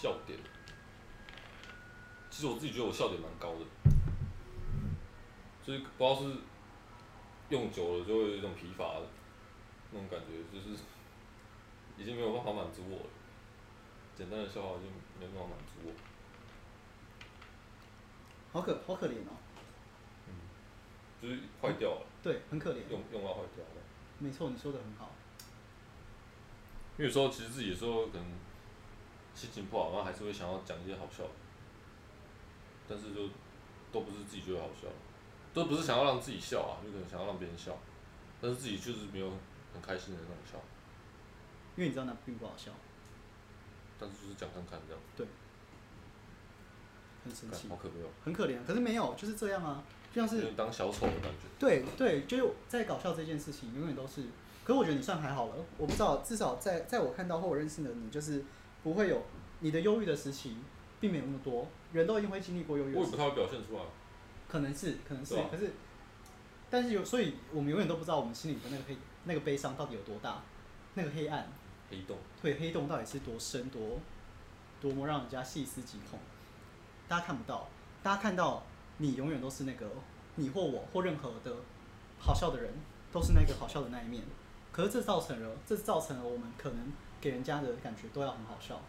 笑点，其实我自己觉得我笑点蛮高的，所以不知道是用久了就会有一种疲乏的那种感觉，就是已经没有办法满足我了。简单的笑话已经没有办法满足我。好可好可怜哦。嗯，就是坏掉了。对，很可怜。用用到坏掉了。没错，你说的很好。因为有时候其实自己有时候可能心情不好，然后还是会想要讲一些好笑的，但是就都不是自己觉得好笑，都不是想要让自己笑啊，就可能想要让别人笑，但是自己就是没有很开心的那种笑。因为你知道那并不好笑。但是就是讲看看这样。对。很生气。好可悲哦。很可怜，可是没有，就是这样啊，就像是。当小丑的感觉。对对，就是在搞笑这件事情，永远都是。可是我觉得你算还好了，我不知道，至少在在我看到或我认识的你，就是不会有你的忧郁的时期，并没有那么多，人都一定会经历过忧郁。我也不太会表现出来。可能是，可能是，可是，但是有，所以我们永远都不知道我们心里的那个黑那个悲伤到底有多大，那个黑暗。黑洞。对，黑洞到底是多深多，多么让人家细思极恐。大家看不到，大家看到你永远都是那个你或我或任何的好笑的人，都是那个好笑的那一面。可是这造成了，这造成了我们可能给人家的感觉都要很好笑。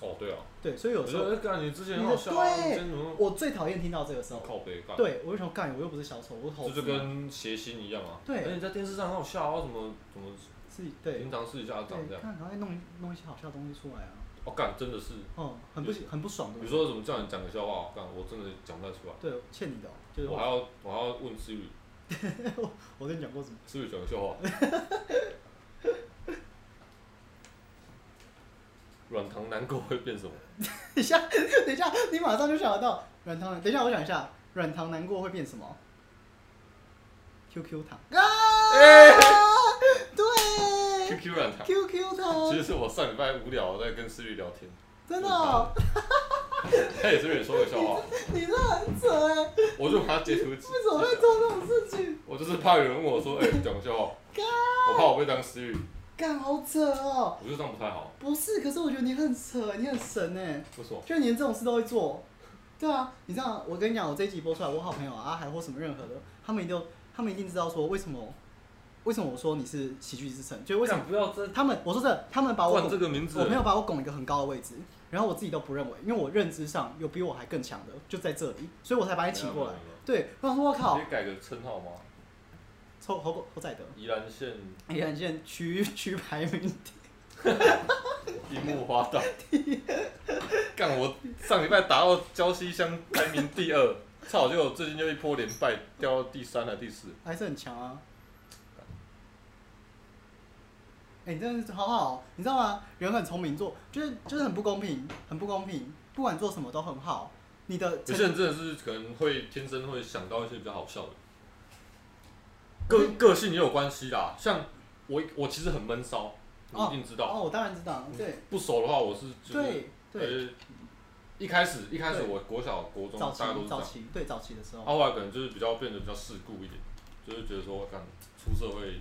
哦，对啊。对，所以有时候。感觉之前很好笑啊。对。我最讨厌听到这个时候。靠背干。对，我为什么干？我又不是小丑，我好。这就跟谐星一样啊。对。而且在电视上很好笑啊，什么怎么。自己对。平常私底下长这样。看，赶快弄弄一些好笑的东西出来啊。哦，干，真的是。哦，很不很不爽的。比如说什么叫你讲个笑话，干，我真的讲不太出来。对，欠你的。就是。我还要我还要问思雨。我跟你讲过什么？思雨讲个笑话。软糖难过会变什么？等一下，等一下，你马上就想得到软糖。等一下，我想一下，软糖难过会变什么？QQ 糖啊！欸、对，QQ 软糖，QQ 糖。其实是我上礼拜无聊在跟思雨聊天。真的、哦？他也是跟你说个笑话。你这很扯哎！我就把他截图。为什么会做这种事情？我就是怕有人问我说：“哎、欸，讲个笑话。”我怕我被当思雨。干好扯哦！我觉得这样不太好。不是，可是我觉得你很扯，你很神哎。不错。就连这种事都会做。对啊，你知道，我跟你讲，我这一集播出来，我好朋友啊，还或什么任何的，他们一定，他们一定知道说为什么，为什么我说你是喜剧之神，就为什么？不要这。他们，我说这，他们把我。这个名字。我没有把我拱一个很高的位置，然后我自己都不认为，因为我认知上有比我还更强的，就在这里，所以我才把你请过来。对，我想说，我靠。可以改个称号吗？抽侯侯在德，宜兰县，宜兰县区区排名第，樱木花道，干我上礼拜打到礁溪乡排名第二，操！结果最近就一波连败，掉到第三还第四，还是很强啊。哎、欸，你真的是好好，你知道吗？人很聪明，做就是就是很不公平，很不公平。不管做什么都很好，你的有些人真的是可能会天生会想到一些比较好笑的。个个性也有关系啦，像我我其实很闷骚，你一定知道。哦，我当然知道。对。不熟的话，我是对对。一开始一开始我国小国中大家都是这样。早期对早期的时候。后来可能就是比较变得比较世故一点，就是觉得说，看出社会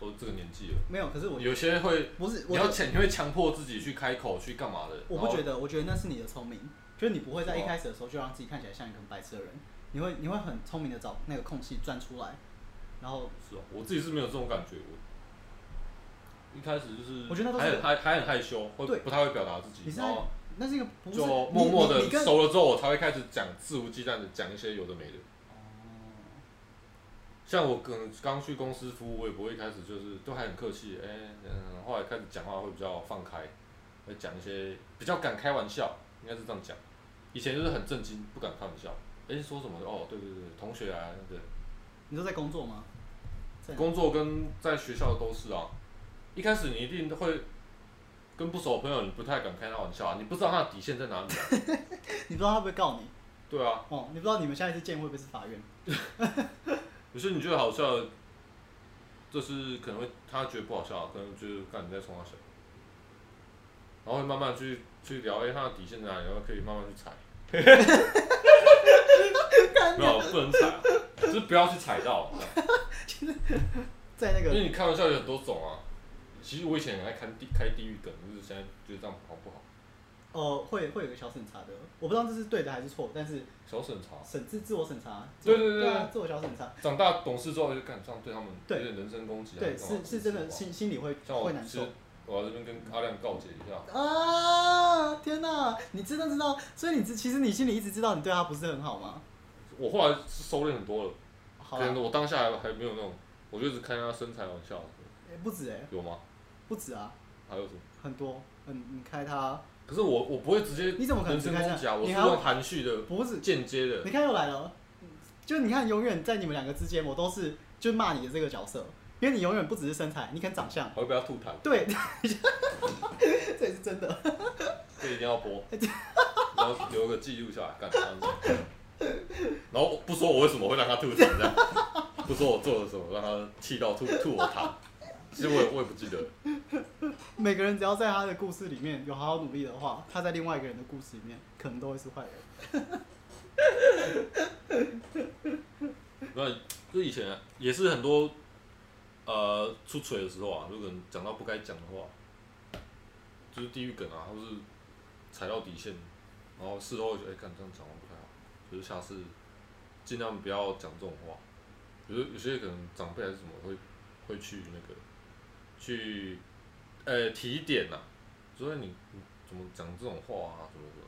都这个年纪了。没有，可是我有些会不是你要强，你会强迫自己去开口去干嘛的？我不觉得，我觉得那是你的聪明，就是你不会在一开始的时候就让自己看起来像一个很白痴的人，你会你会很聪明的找那个空隙钻出来。然后是哦，我自己是没有这种感觉。我一开始就是，我觉得还还还很害羞，会不太会表达自己。然后那是一个就默默的熟了之后，我才会开始讲，肆无忌惮的讲一些有的没的。像我可能刚去公司服务，我也不会一开始就是都还很客气，哎，嗯，后来开始讲话会比较放开，会讲一些比较敢开玩笑，应该是这样讲。以前就是很震惊，不敢开玩笑。哎，说什么？哦，对对对，同学啊，对。你都在工作吗？工作跟在学校都是啊。一开始你一定会跟不熟的朋友，你不太敢开他玩笑啊，你不知道他的底线在哪里啊。你不知道他会不会告你？对啊。哦，你不知道你们下一次见会不会是法院？有些你觉得好笑，就是可能会他觉得不好笑，可能就是看你在冲他笑，然后会慢慢去去聊，哎，他的底线在哪里，然后可以慢慢去踩。没有，不能踩啊。就是不要去踩到，在那个，因为你开玩笑有很多种啊。其实我以前很爱看地开地狱梗，就是现在觉得这样好不好？呃，会会有个小审查的，我不知道这是对的还是错，但是小审查，审自自我审查，对对对，对啊，自我小审查。长大懂事之后就敢这样对他们有点人身攻击，对，是是真的心心里会会难受。我要这边跟阿亮告解一下。啊！天哪，你真的知道？所以你其实你心里一直知道你对他不是很好吗？我后来是收敛很多了，可能我当下还还没有那种，我就一直开他身材玩笑。哎，不止哎。有吗？不止啊。还有什么？很多，嗯，你开他。可是我我不会直接，你怎么可能直接？我是用含蓄的，不是间接的。你看又来了，就你看，永远在你们两个之间，我都是就骂你的这个角色。因为你永远不只是身材，你看长相，我会不要吐痰。对，这也是真的。这一定要播，然后留个记录下来，干这样子。然后不说我为什么会让他吐痰，这样，不说我做了什么让他气到吐吐我痰。其实我也我也不记得。每个人只要在他的故事里面有好好努力的话，他在另外一个人的故事里面可能都会是坏人。那就以前也是很多。呃，出锤的时候啊，如果讲到不该讲的话，就是地狱梗啊，或是踩到底线，然后事后就哎，干、欸、这样讲话不太好，就是下次尽量不要讲这种话。比如有些可能长辈还是什么会会去那个去呃、欸、提点呐、啊，所以你你怎么讲这种话啊，什么什么，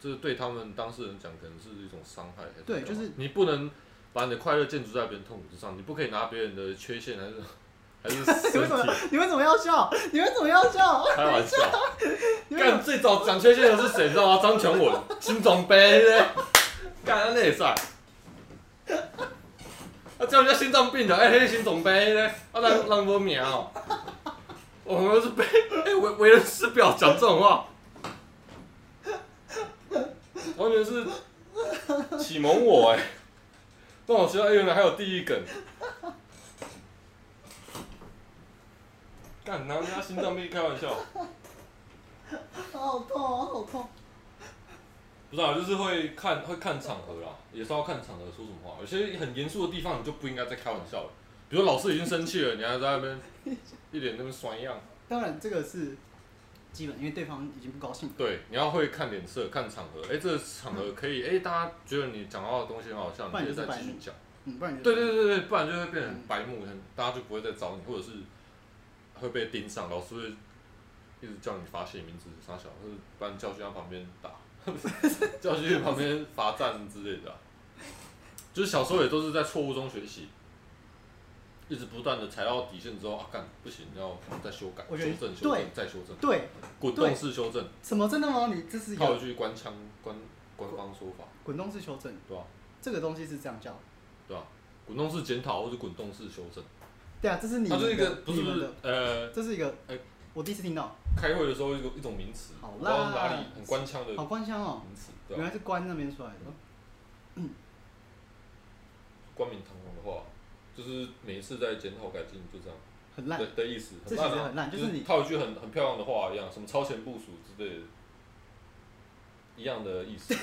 这是对他们当事人讲可能是一种伤害？对，就是你不能。把你的快乐建筑在别人痛苦之上，你不可以拿别人的缺陷还是还是？你为什么？你为什么要笑？你为什么要笑？开玩笑。干最早讲缺陷的是谁？你知道吗？张全文，心脏病嘞。干那也算。他叫人家心脏病的，哎、欸，心脏病嘞，啊，让让我命哦。我们是被 哎为为人师表讲这种话，完全是启蒙我哎。但我知道，原来还有地狱梗。干，拿人家心脏病开玩笑。好痛啊！好痛。不是啊，就是会看会看场合啦，也是要看场合说什么话。有些很严肃的地方，你就不应该再开玩笑了。比如老师已经生气了，你还在那边 一脸那边酸样。当然，这个是。基本因为对方已经不高兴。对，你要会看脸色、看场合。哎，这个场合可以，哎，大家觉得你讲到的东西很好笑，你可以再继续讲。嗯，不然对对对对，不然就会变成白目，大家就不会再找你，或者是会被盯上，老师会一直叫你发写名字、杀小，或者把你叫去他旁边打，叫去旁边罚站之类的。就是小时候也都是在错误中学习。一直不断的踩到底线之后啊，干不行，要再修改、修正、修正、再修正，对，滚动式修正。什么真的吗？你这是套一句官腔官官方说法。滚动式修正，对吧，这个东西是这样叫，对吧，滚动式检讨或者滚动式修正。对啊，这是你们的，这是一个不是不是呃，这是一个哎，我第一次听到。开会的时候一个一种名词，好啦，哪里很官腔的，好官腔哦，名词，原来是官那边出来的。嗯，冠冕堂皇的话。就是每一次在检讨改进，就这样，很烂的的意思，很烂，很烂，就是你套一句很很漂亮的话一样，什么超前部署之类的，一样的意思。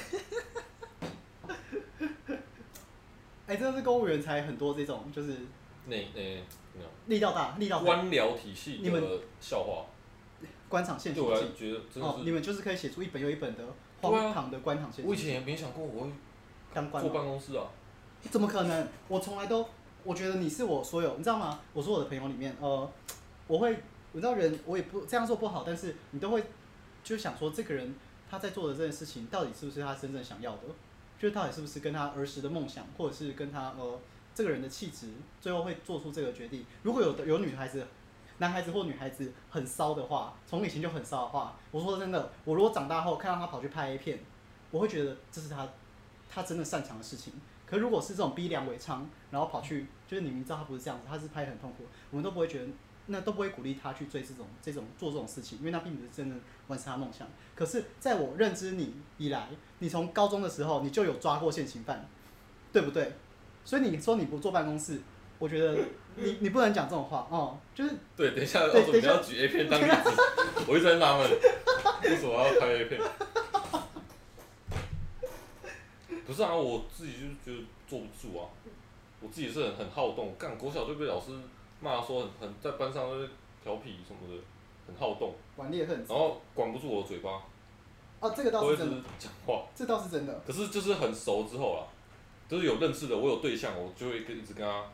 哎，真的是公务员才很多这种，就是那那那力道大，力道大。官僚体系的笑话，官场现状记，哦，你们就是可以写出一本又一本的荒唐的官场现状。我以前也没想过我会当官，坐办公室啊？怎么可能？我从来都。我觉得你是我所有，你知道吗？我说我的朋友里面，呃，我会，我知道人，我也不这样做不好，但是你都会就想说，这个人他在做的这件事情，到底是不是他真正想要的？就是到底是不是跟他儿时的梦想，或者是跟他呃这个人的气质，最后会做出这个决定。如果有有女孩子、男孩子或女孩子很骚的话，从以前就很骚的话，我说真的，我如果长大后看到他跑去拍 A 片，我会觉得这是他他真的擅长的事情。可如果是这种逼良为娼，然后跑去，就是你明知道他不是这样子，他是拍得很痛苦，我们都不会觉得，那都不会鼓励他去追这种这种做这种事情，因为那并不是真的完成他梦想。可是在我认知你以来，你从高中的时候你就有抓过现行犯，对不对？所以你说你不坐办公室，我觉得你你不能讲这种话哦，就是对，等一下，对，等一下要举 A 片当例子，我一直在纳闷，为什么要拍 A 片？不是啊，我自己就觉得坐不住啊。我自己是很很好动，干国小就被老师骂说很很在班上就是调皮什么的，很好动，顽劣很。然后管不住我的嘴巴，哦，这个倒是真的。讲话，这倒是真的。可是就是很熟之后啊，就是有认识的，我有对象，我就会跟一直跟他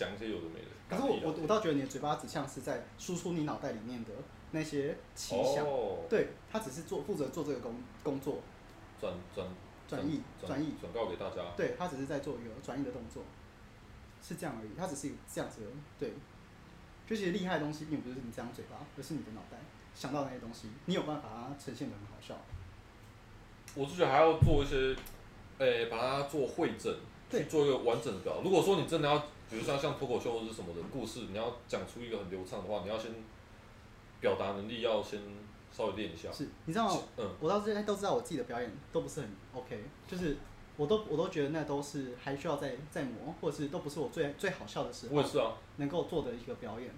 讲一些有的没的。可是我我我倒觉得你的嘴巴只像是在输出你脑袋里面的那些奇想，哦、对，他只是做负责做这个工工作，转转转译转译转告给大家。对，他只是在做一个转译的动作，是这样而已。他只是这样子，对。就其实厉害的东西并不是你这张嘴巴，而是你的脑袋想到那些东西，你有办法把它呈现的很好笑。我是觉得还要做一些，诶、欸，把它做会诊，对，做一个完整的表。如果说你真的要。比如像像脱口秀或者是什么的故事，你要讲出一个很流畅的话，你要先表达能力要先稍微练一下。是，你知道吗？嗯，我到现在都知道我自己的表演都不是很 OK，就是我都我都觉得那都是还需要再再磨，或者是都不是我最最好笑的时候。我也是啊。能够做的一个表演，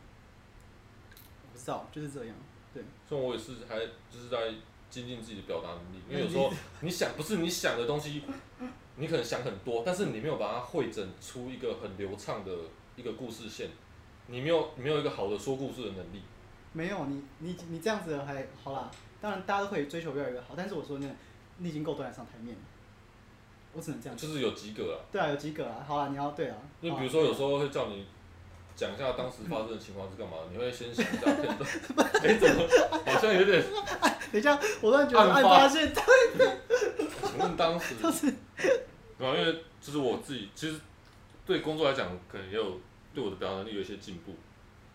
我不知道就是这样。对。所以我也是还就是在精进自己的表达能力，因为有时候你想不是你想的东西。你可能想很多，但是你没有把它汇整出一个很流畅的一个故事线，你没有你没有一个好的说故事的能力。没有你你你这样子还好啦，当然大家都可以追求越来越好，但是我说那你已经够端得上台面了，我只能这样。就是有及格啊。对啊，有及格啊，好啦，你要对啊。就比如说有时候会叫你讲一下当时发生的情况是干嘛，你会先想一下片段。哎、欸，怎么好像有点？等一下，我突然觉得案发现对的。请问当时？对啊，因为就是我自己，其实对工作来讲，可能也有对我的表达能力有一些进步。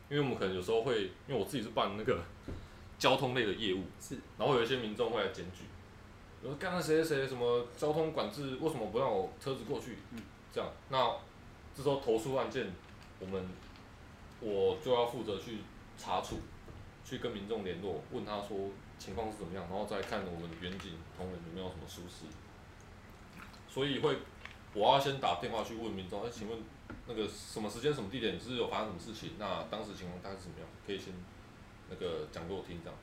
因为我们可能有时候会，因为我自己是办那个 交通类的业务，是，然后有一些民众会来检举，比如说刚刚谁谁谁什么交通管制，为什么不让我车子过去？嗯，这样，那这时候投诉案件，我们我就要负责去查处，去跟民众联络，问他说情况是怎么样，然后再看我们远景同仁有没有什么疏失。所以会，我要先打电话去问民众，哎，请问那个什么时间、什么地点，是有发生什么事情？那当时情况大概是怎么样？可以先那个讲给我听这样。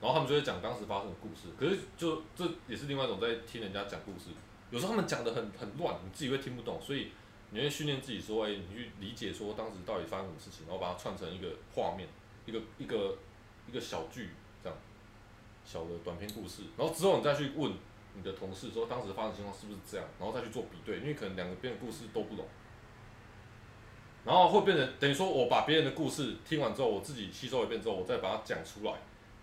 然后他们就会讲当时发生的故事。可是就这也是另外一种在听人家讲故事。有时候他们讲得很很乱，你自己会听不懂。所以你会训练自己说，哎，你去理解说当时到底发生什么事情，然后把它串成一个画面，一个一个一个小剧这样，小的短篇故事。然后之后你再去问。你的同事说当时发生情况是不是这样，然后再去做比对，因为可能两个边的故事都不懂，然后会变成等于说我把别人的故事听完之后，我自己吸收一遍之后，我再把它讲出来，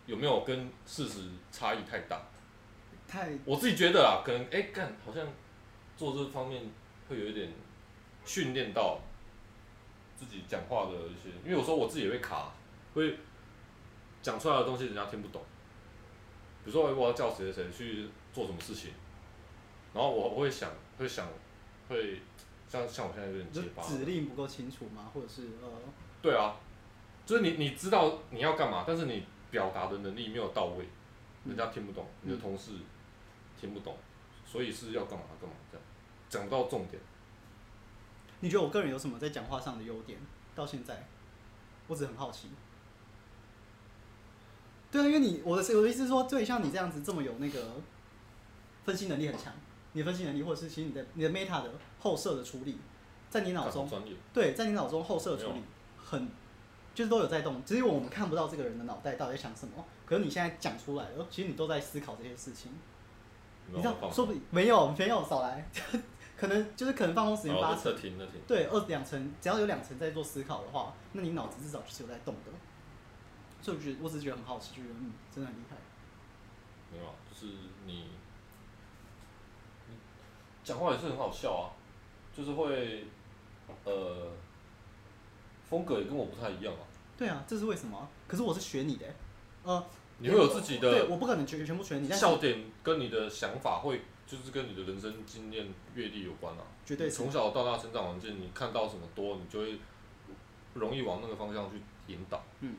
有没有跟事实差异太大？太，我自己觉得啊，可能哎干好像做这方面会有一点训练到自己讲话的一些，因为有时候我自己也会卡，会讲出来的东西人家听不懂，比如说我要叫谁谁谁去。做什么事情，然后我我会想，会想，会像像我现在有点结巴。指令不够清楚吗？或者是呃？对啊，就是你你知道你要干嘛，但是你表达的能力没有到位，人家听不懂，嗯、你的同事听不懂，所以是要干嘛干嘛这样，讲不到重点。你觉得我个人有什么在讲话上的优点？到现在，我只很好奇。对啊，因为你我的我的意思是说，对，像你这样子这么有那个。分析能力很强，你的分析能力，或者是其实你的你的 meta 的后设的处理，在你脑中，对，在你脑中后设的处理很，就是都有在动，只是我们看不到这个人的脑袋到底在想什么。可是你现在讲出来了，其实你都在思考这些事情。你知道，说不定没有没有少来，可能就是可能放松时间八成，对，二两层，只要有两层在做思考的话，那你脑子至少就是有在动的。所以我觉得，我只是觉得很好奇，就觉得嗯，真的很厉害。没有啊，就是你。讲话也是很好笑啊，就是会，呃，风格也跟我不太一样啊。对啊，这是为什么？可是我是学你的，呃，你会有自己的，对，我不可能全全部学你。笑点跟你的想法会，就是跟你的人生经验阅历有关啊。绝对。从小到大成长环境，你看到什么多，你就会容易往那个方向去引导。嗯。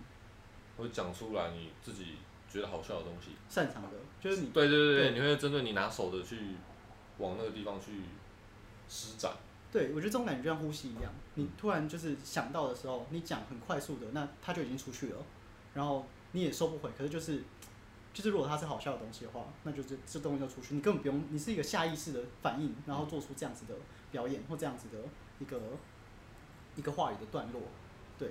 会讲出来你自己觉得好笑的东西。擅长的，就是你。对对对对，你会针对你拿手的去。往那个地方去施展。对，我觉得这种感觉就像呼吸一样，你突然就是想到的时候，你讲很快速的，那它就已经出去了，然后你也收不回。可是就是，就是如果它是好笑的东西的话，那就这这东西就出去，你根本不用，你是一个下意识的反应，然后做出这样子的表演或这样子的一个一个话语的段落。对，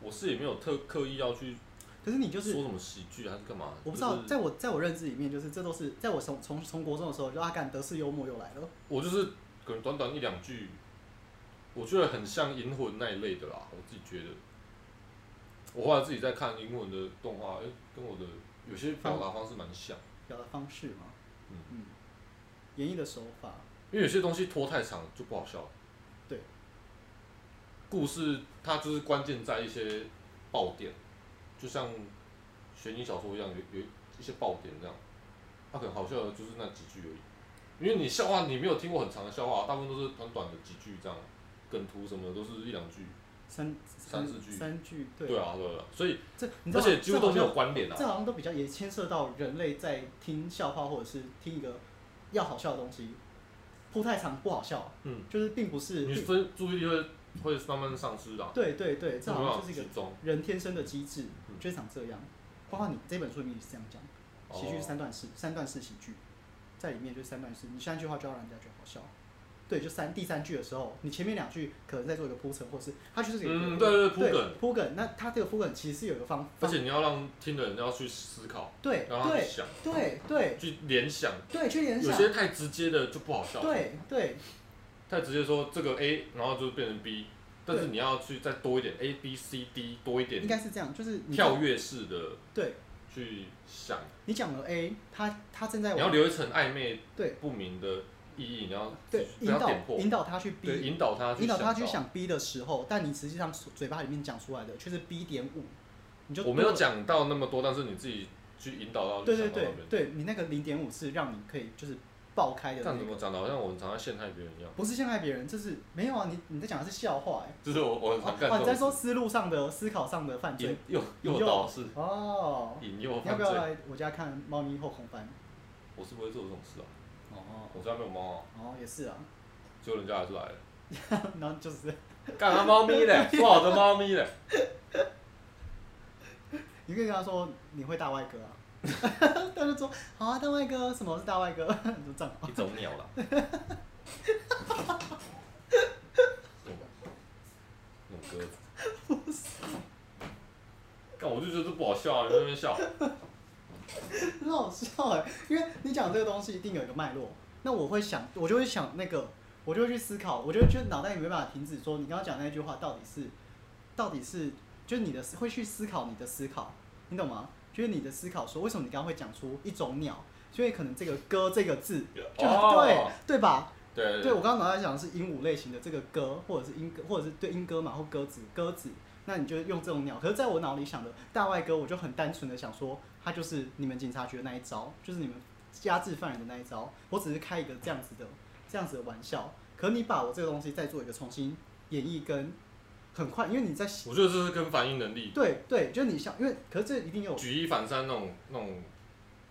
我是也没有特刻意要去。可是你就是说什么喜剧还是干嘛？我不知道，就是、在我在我认知里面，就是这都是在我从从从国中的时候，就阿甘德式幽默又来了。我就是可能短短一两句，我觉得很像《银魂》那一类的啦。我自己觉得，我后来自己在看《英文》的动画，哎、欸，跟我的有些表达方式蛮像。表达方式嘛，嗯嗯，演绎的手法，因为有些东西拖太长就不好笑了。对，故事它就是关键在一些爆点，就像悬疑小说一样，有有一些爆点这样。它、啊、可能好笑的就是那几句而已。因为你笑话你没有听过很长的笑话，大部分都是短短的几句这样，梗图什么的都是一两句。三三四句，三句，对，对啊，对啊，所以这而且几乎都没有关联啊。这好像都比较也牵涉到人类在听笑话或者是听一个要好笑的东西，铺太长不好笑。嗯，就是并不是。你分注意力会会慢慢丧失的。对对对，这好像就是一个人天生的机制，就是长这样。包括你这本书里面也是这样讲，喜剧是三段式，三段式喜剧，在里面就是三段式，你三句话就要让人家觉得好笑。对，就三第三句的时候，你前面两句可能在做一个铺陈，或是它就是一个嗯，对对铺梗铺梗。那它这个铺梗其实是有一个方，而且你要让听的人要去思考，对，然后去想，对对，去联想，对，去联想。有些太直接的就不好笑，对对，太直接说这个 A，然后就变成 B，但是你要去再多一点 A B C D 多一点，应该是这样，就是跳跃式的，对，去想。你讲了 A，他他正在，你要留一层暧昧、对不明的。意义，你要对引导引导他去逼引导他引导他去想逼的时候，但你实际上嘴巴里面讲出来的却是 B 点五，你就我没有讲到那么多，但是你自己去引导到。对对对，对你那个零点五是让你可以就是爆开的。这样怎么讲的？好像我们常常陷害别人一样。不是陷害别人，这是没有啊，你你在讲的是笑话哎。就是我我很常干。哦，你在说思路上的思考上的犯罪。诱诱导是。哦。引诱犯罪。你要不要来我家看猫咪后空翻？我是不会做这种事啊。哦，我家没有猫啊。哦，也是啊。结果人家还是来了。然后就是。干他猫咪嘞，说好的猫咪嘞。你可以跟他说你会大外哥啊。他就说好啊，大外哥，什么是大外哥？你就这样。一种鸟了。那种鸽子。不是。干，我就觉得这不好笑啊！你在那边笑。很好笑哎，因为你讲这个东西一定有一个脉络，那我会想，我就会想那个，我就会去思考，我就会觉得脑袋里没办法停止说你刚刚讲那句话到底是，到底是，就是你的会去思考你的思考，你懂吗？就是你的思考说为什么你刚刚会讲出一种鸟，所以可能这个歌这个字就、哦、对对吧？对对，对，对我刚刚脑袋讲的是鹦鹉类型的这个歌，或者是鹦歌，或者是对鹦歌嘛，或鸽子鸽子。那你就用这种鸟，可是在我脑里想的大外哥，我就很单纯的想说，他就是你们警察局的那一招，就是你们压制犯人的那一招。我只是开一个这样子的这样子的玩笑，可你把我这个东西再做一个重新演绎，跟很快，因为你在，我觉得这是跟反应能力，对对，就是你像，因为可是这一定有举一反三那种那种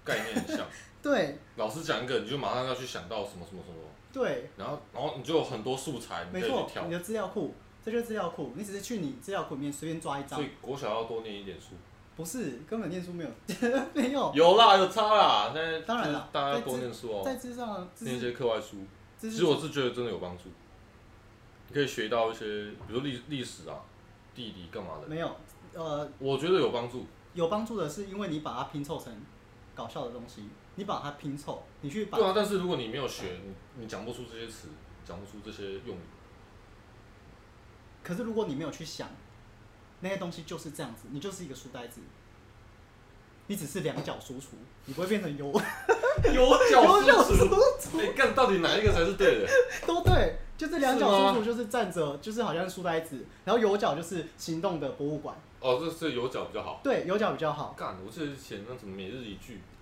概念很像，对，老师讲一个，你就马上要去想到什么什么什么，对，然后然后你就有很多素材，没错，你的资料库。这就是资料库，你只是去你资料库里面随便抓一张。所以国小要多念一点书。不是，根本念书没有，没有。有啦，有差啦。现在当然了，大家要多念书哦、喔。在之上，念一些课外书。其实我是觉得真的有帮助。你可以学到一些，比如历历史啊、地理干嘛的。没有，呃。我觉得有帮助。有帮助的是因为你把它拼凑成搞笑的东西，你把它拼凑，你去把。对啊，但是如果你没有学，你你讲不出这些词，讲不出这些用语。可是如果你没有去想，那些东西就是这样子，你就是一个书呆子，你只是两脚输出，你不会变成有有 脚输出。哎，干到底哪一个才是对的？都对，就是两脚输出，就是站着，就是好像书呆子，然后有脚就是行动的博物馆。哦，这是有脚比较好。对，有脚比较好。干，我记得以前那什么每日一句。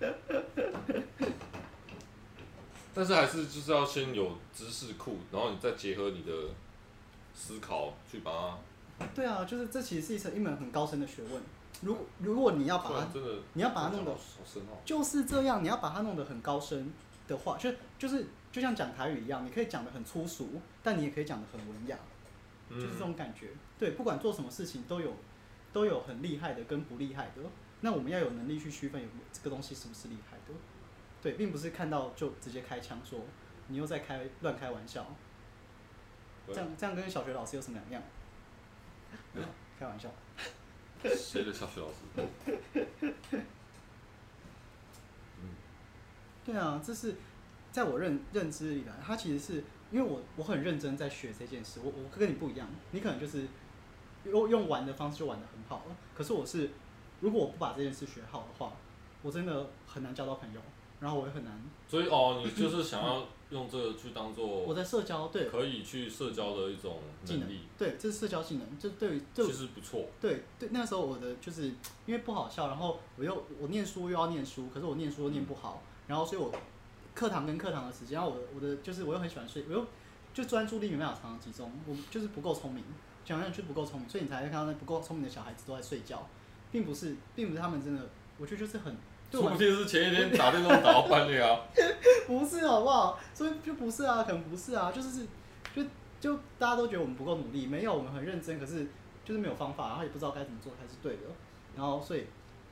但是还是就是要先有知识库，然后你再结合你的。思考去把它，对啊，就是这其实是一层一门很高深的学问。如果如果你要把它，你要把它弄得，就是这样，你要把它弄得很高深的话，就就是就像讲台语一样，你可以讲的很粗俗，但你也可以讲的很文雅，就是这种感觉。对，不管做什么事情都有都有很厉害的跟不厉害的，那我们要有能力去区分有这个东西是不是厉害的。对，并不是看到就直接开枪说你又在开乱开玩笑。这样这样跟小学老师有什么两样？开玩笑。谁的小学老师？对啊，这是在我认认知里来，他其实是因为我我很认真在学这件事，我我跟你不一样，你可能就是用用玩的方式就玩的很好了，可是我是如果我不把这件事学好的话，我真的很难交到朋友，然后我也很难。所以哦，你就是想要用这个去当做我在社交对可以去社交的一种技能，对，这是社交技能，就对于，其实不错。对对，那时候我的就是因为不好笑，然后我又我念书又要念书，可是我念书又念不好。嗯然后，所以我课堂跟课堂的时间，然后我的我的就是我又很喜欢睡，我又就专注力没办法常常集中，我就是不够聪明，讲讲就不够聪明，所以你才会看到那不够聪明的小孩子都在睡觉，并不是，并不是他们真的，我觉得就是很，说不定是前一天打电动打到半夜啊，不是好不好？所以就不是啊，可能不是啊，就是是，就就大家都觉得我们不够努力，没有，我们很认真，可是就是没有方法，然后也不知道该怎么做才是对的，然后所以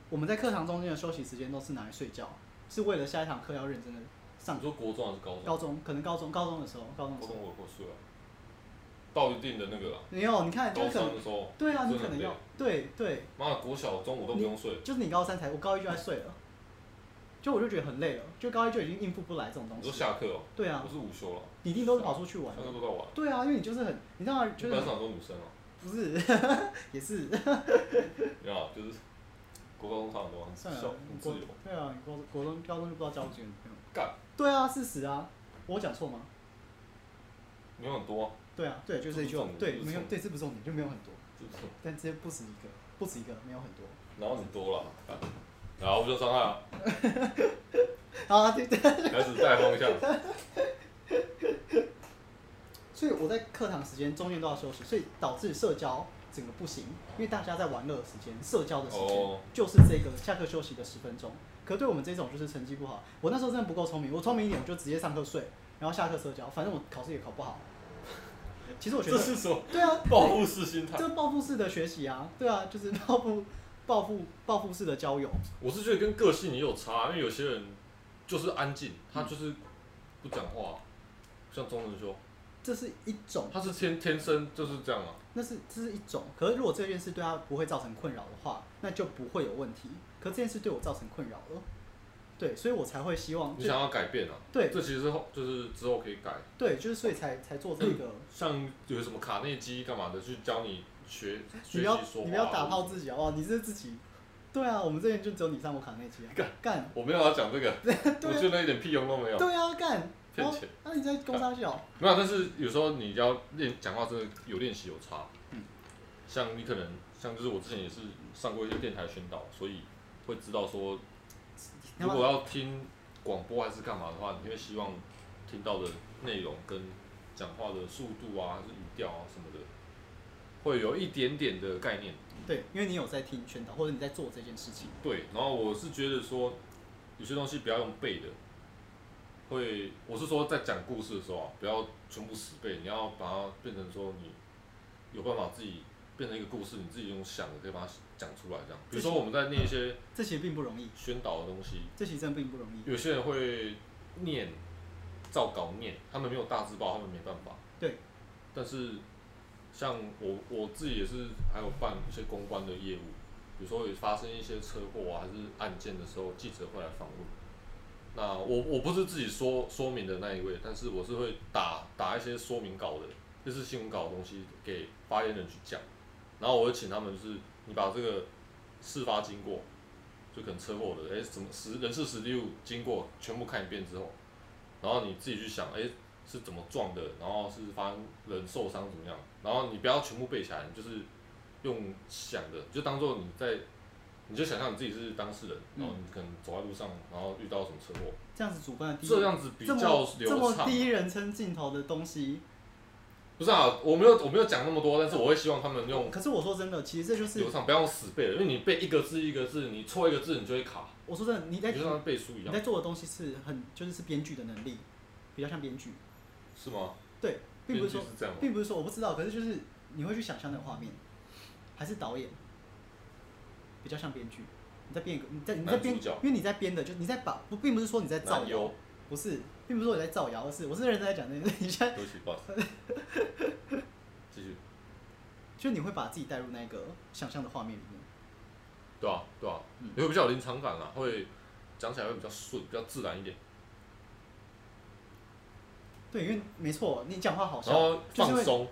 我们在课堂中间的休息时间都是拿来睡觉。是为了下一堂课要认真的上。你说国中还是高中？高中，可能高中，高中的时候，高中。高中我会睡啊。到一定的那个了。没有，你看，高三的时候。对啊，你可能要。对对。妈的，国小中午都不用睡。就是你高三才，我高一就在睡了。就我就觉得很累了，就高一就已经应付不来这种东西。你说下课哦。对啊。我是午休了。你一定都是跑出去玩。下课都在玩。对啊，因为你就是很，你知道吗？就是。班上都女生哦。不是，也是。你好，就是。国高中差很多，算了，国对啊，国国中、高中就不知道交几个女朋友。干。对啊，事实啊，我讲错吗？没有很多。对啊，对，就这一句。对，没有，对，这不是重点，就没有很多。但这不止一个，不止一个，没有很多。然后很多了，然后不就伤害了。好，对对。开始带方向。所以我在课堂时间中间都要休息，所以导致社交。整个不行，因为大家在玩乐的时间、社交的时间就是这个下课休息的十分钟。可对我们这种就是成绩不好，我那时候真的不够聪明。我聪明一点，我就直接上课睡，然后下课社交，反正我考试也考不好。其实我觉得这是什么？对啊，报复式心态。这报复式的学习啊，对啊，就是报复、报复、报复式的交友。我是觉得跟个性也有差，因为有些人就是安静，他就是不讲话，像钟仁说。这是一种，他是天天生就是这样啊。那是这是一种，可是如果这件事对他不会造成困扰的话，那就不会有问题。可这件事对我造成困扰了，对，所以我才会希望你想要改变啊。对，这其实后就是之后可以改。对，就是所以才才做这个。像有什么卡内基干嘛的去教你学学习说话。你不要打炮自己哦，你是自己。对啊，我们这边就只有你上过卡内基啊。干干，我没有要讲这个，我觉得一点屁用都没有。对啊，干。骗钱？那、你在公三小？没有，但是有时候你要练讲话，真的有练习有差。嗯。像你可能，像就是我之前也是上过一些电台宣导，所以会知道说，如果要听广播还是干嘛的话，你会希望听到的内容跟讲话的速度啊，还是语调啊什么的，会有一点点的概念。对，因为你有在听宣导，或者你在做这件事情。对，然后我是觉得说，有些东西不要用背的。会，我是说在讲故事的时候啊，不要全部死背，你要把它变成说你有办法自己变成一个故事，你自己用想的可以把它讲出来这样。比如说我们在念一些，这其实并不容易。宣导的东西，这其实真并不容易。有些人会念，照稿念，他们没有大字报，他们没办法。对。但是像我我自己也是，还有办一些公关的业务，比如说有发生一些车祸啊，还是案件的时候，记者会来访问。那我我不是自己说说明的那一位，但是我是会打打一些说明稿的，就是新闻稿的东西给发言人去讲，然后我会请他们就是你把这个事发经过，就可能车祸的，哎，怎么实人事实地物经过全部看一遍之后，然后你自己去想，哎，是怎么撞的，然后是发生人受伤怎么样，然后你不要全部背起来，你就是用想的，就当做你在。你就想象你自己是当事人，然后你可能走在路上，然后遇到什么车祸，这样子主观的，这样子比较流畅。这么第一人称镜头的东西，不是啊，我没有我没有讲那么多，但是我会希望他们用。可是我说真的，其实这就是流畅，不要用死背了，因为你背一个字一个字，你错一个字你就会卡。我说真的，你在就像背书一样，你在做的东西是很就是是编剧的能力，比较像编剧。是吗？对，并不是说是并不是说我不知道，可是就是你会去想象那个画面，还是导演。比较像编剧，你在编一个，你在你在编，因为你在编的，就你在把不，并不是说你在造谣，不是，并不是说你在造谣，而是我是认真在讲那个，你现在，对不起，不好意思，继续，就你会把自己带入那个想象的画面里面，对啊，对啊，嗯、你会比较有临场感啊，会讲起来会比较顺，比较自然一点。对，因为没错，你讲话好笑，放松。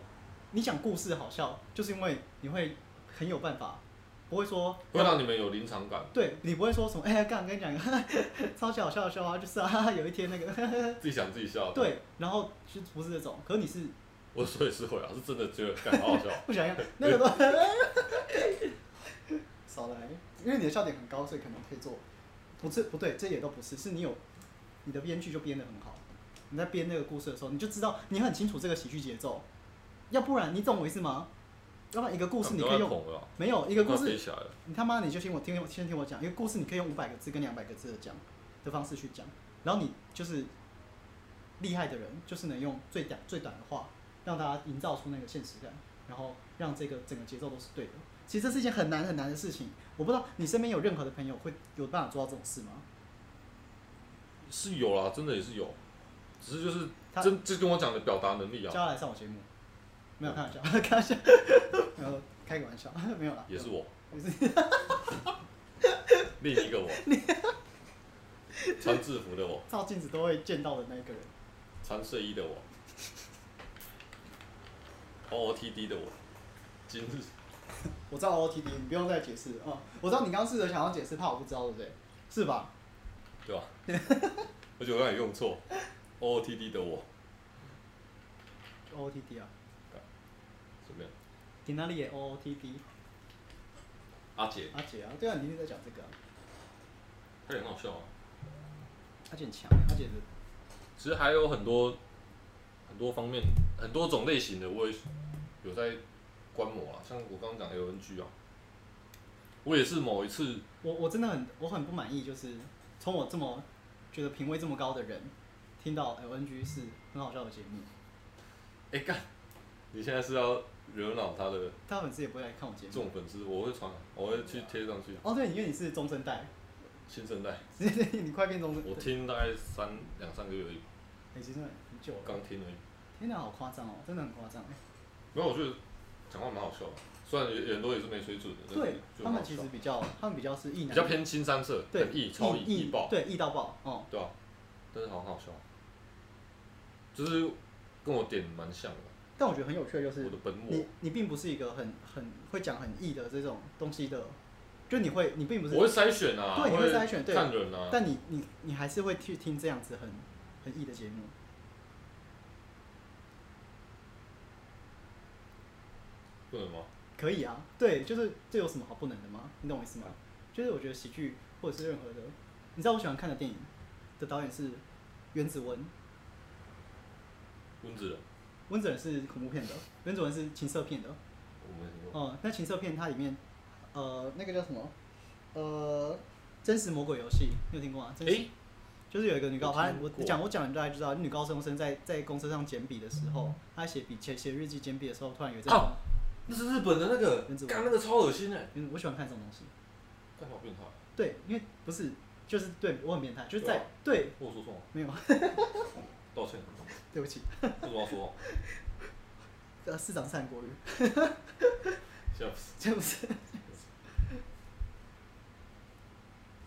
你讲故事好笑，就是因为你会很有办法，不会说会让你们有临场感。对，你不会说什么，哎、欸，刚跟你讲一个 超级好笑的笑话，就是啊，有一天那个 自己想自己笑。对，然后就不是这种，可是你是，我说也是会啊，是真的觉得感好好笑。不想要那个都少来，因为你的笑点很高，所以可能可以做。不是不对，这也都不是，是你有你的编剧就编的很好。你在编那个故事的时候，你就知道你很清楚这个喜剧节奏，要不然你懂我意思吗？要不然一个故事你可以用没有一个故事，你他妈你就听我听先听我讲一个故事，你可以用五百个字跟两百个字的讲的方式去讲，然后你就是厉害的人，就是能用最短最短的话让大家营造出那个现实感，然后让这个整个节奏都是对的。其实这是一件很难很难的事情，我不知道你身边有任何的朋友会有办法做到这种事吗？是有啦，真的也是有。只是就是，真就跟我讲的表达能力啊。叫他来上我节目，没有开玩笑，开玩笑，没有开个玩笑，没有啦。也是我。也 是另一个我。穿制服的我。照镜子都会见到的那个人。穿睡衣的我。O O T D 的我。今日。我知道 O T D，你不用再解释啊、嗯。我知道你刚试着想要解释，怕我不知道，对不对？是吧？对吧？而且我刚才用错。O O T D 的我，O O T D 啊，怎么样？你哪里也 O O T D？阿姐，阿姐啊，对啊，你一直在讲这个、啊，他也很好笑啊。阿姐很强，阿姐的。其实还有很多很多方面，很多种类型的，我也有在观摩啊。像我刚刚讲的 L N G 啊，我也是某一次，我我真的很我很不满意，就是从我这么觉得品味这么高的人。听到 LNG 是很好笑的节目，哎干！你现在是要惹恼他的？他粉丝也不会来看我节目。这种粉丝我会传，我会去贴上去。哦，对，因为你是中生代，新生代。你快变中生。我听大概三两三个月而已。哎、欸，其实很久了。刚听而已。天哪，好夸张哦，真的很夸张哎。没有，我觉得讲话蛮好笑的，虽然人多也是没水准的。对，他们其实比较，他们比较是异男。比较偏青山色，对，异超异异爆，对，异到爆，哦。对啊，但是好好笑。就是跟我点蛮像的，但我觉得很有趣的就是，我的本我你你并不是一个很很会讲很易的这种东西的，就你会你并不是我会筛选啊，对，你会筛选，对，看人啊，但你你你还是会去听这样子很很易的节目，不能吗？可以啊，对，就是这有什么好不能的吗？你懂我意思吗？就是我觉得喜剧或者是任何的，你知道我喜欢看的电影的导演是原子文。温子仁，温子仁是恐怖片的，原子文是情色片的。哦、嗯，那情色片它里面，呃，那个叫什么？呃，真实魔鬼游戏，你有听过吗？真实欸、就是有一个女高，反正我讲我讲，你大概就知道，女高中生在在公车上捡笔的时候，她写笔写写日记捡笔的时候，突然有一阵。哦，那是日本的那个。原子文。刚那个超恶心哎！嗯，我喜欢看这种东西。干好变态。对，因为不是，就是对我很变态，就是在对。我说错了。没有。道歉。对不起。不怎么说？呃，市长韩国语。笑死。这不是。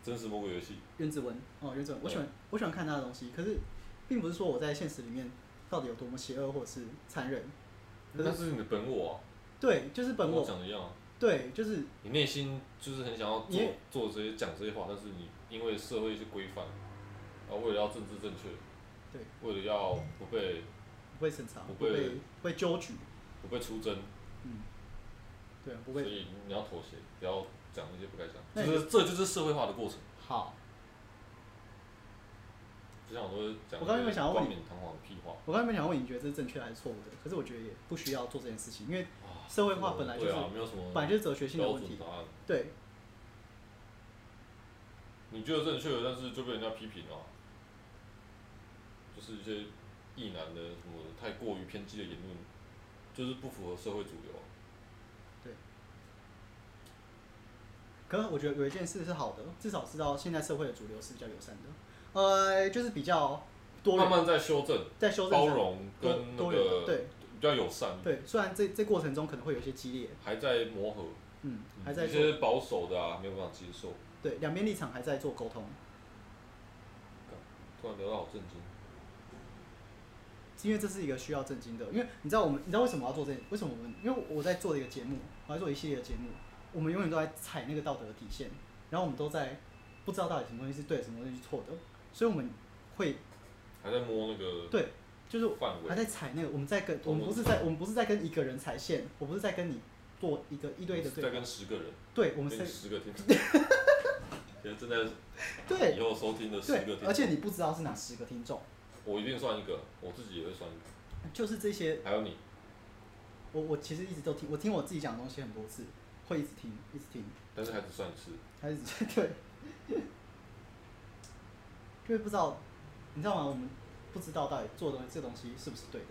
真实魔鬼游戏。原子文哦，原子文，我喜欢我喜欢看他的东西，可是，并不是说我在现实里面到底有多么邪恶或者是残忍。那是你的本我啊。对，就是本我。讲的一样。对，就是。你内心就是很想要做做这些讲这些话，但是你因为社会一些规范，然后为了要政治正确。对，为了要不被不被审查，不被不被，不被纠举，不被出征，嗯，对啊，不被，所以你要妥协，不要讲那些不该讲，就是这就是社会化的过程。好，就像我都会讲，我刚刚想要问你，我刚刚想问你，觉得这是正确还是错误的？可是我觉得也不需要做这件事情，因为社会化本来就是，啊、没有什么本来就是哲学性的问题。对，你觉得正确，但是就被人家批评了。就是一些异男的什么太过于偏激的言论，就是不符合社会主流。对。可是我觉得有一件事是好的，至少知道现在社会的主流是比较友善的，呃，就是比较多。慢慢在修正。在修正。包容跟那个对比较友善。对，虽然这这过程中可能会有一些激烈。还在磨合。嗯，还在一些保守的啊，没有办法接受。对，两边立场还在做沟通。突然聊到好震惊，因为这是一个需要震惊的，因为你知道我们，你知道为什么要做这？为什么我们？因为我在做一个节目，我在做一系列的节目，我们永远都在踩那个道德的底线，然后我们都在不知道到底什么东西是对，什么东西是错的，所以我们会还在摸那个对，就是范围，还在踩那个，我们在跟我们不是在我们不是在跟一个人踩线，我不是在跟你做一个一对一的对，在跟十个人，对，我们是十个听 现在正在对以后收听的十个听众，而且你不知道是哪十个听众，我一定算一个，我自己也会算一个，就是这些，还有你，我我其实一直都听，我听我自己讲的东西很多次，会一直听，一直听，但是还只算一次，还是 对，因为不知道，你知道吗？我们不知道到底做的东西，这东西是不是对的，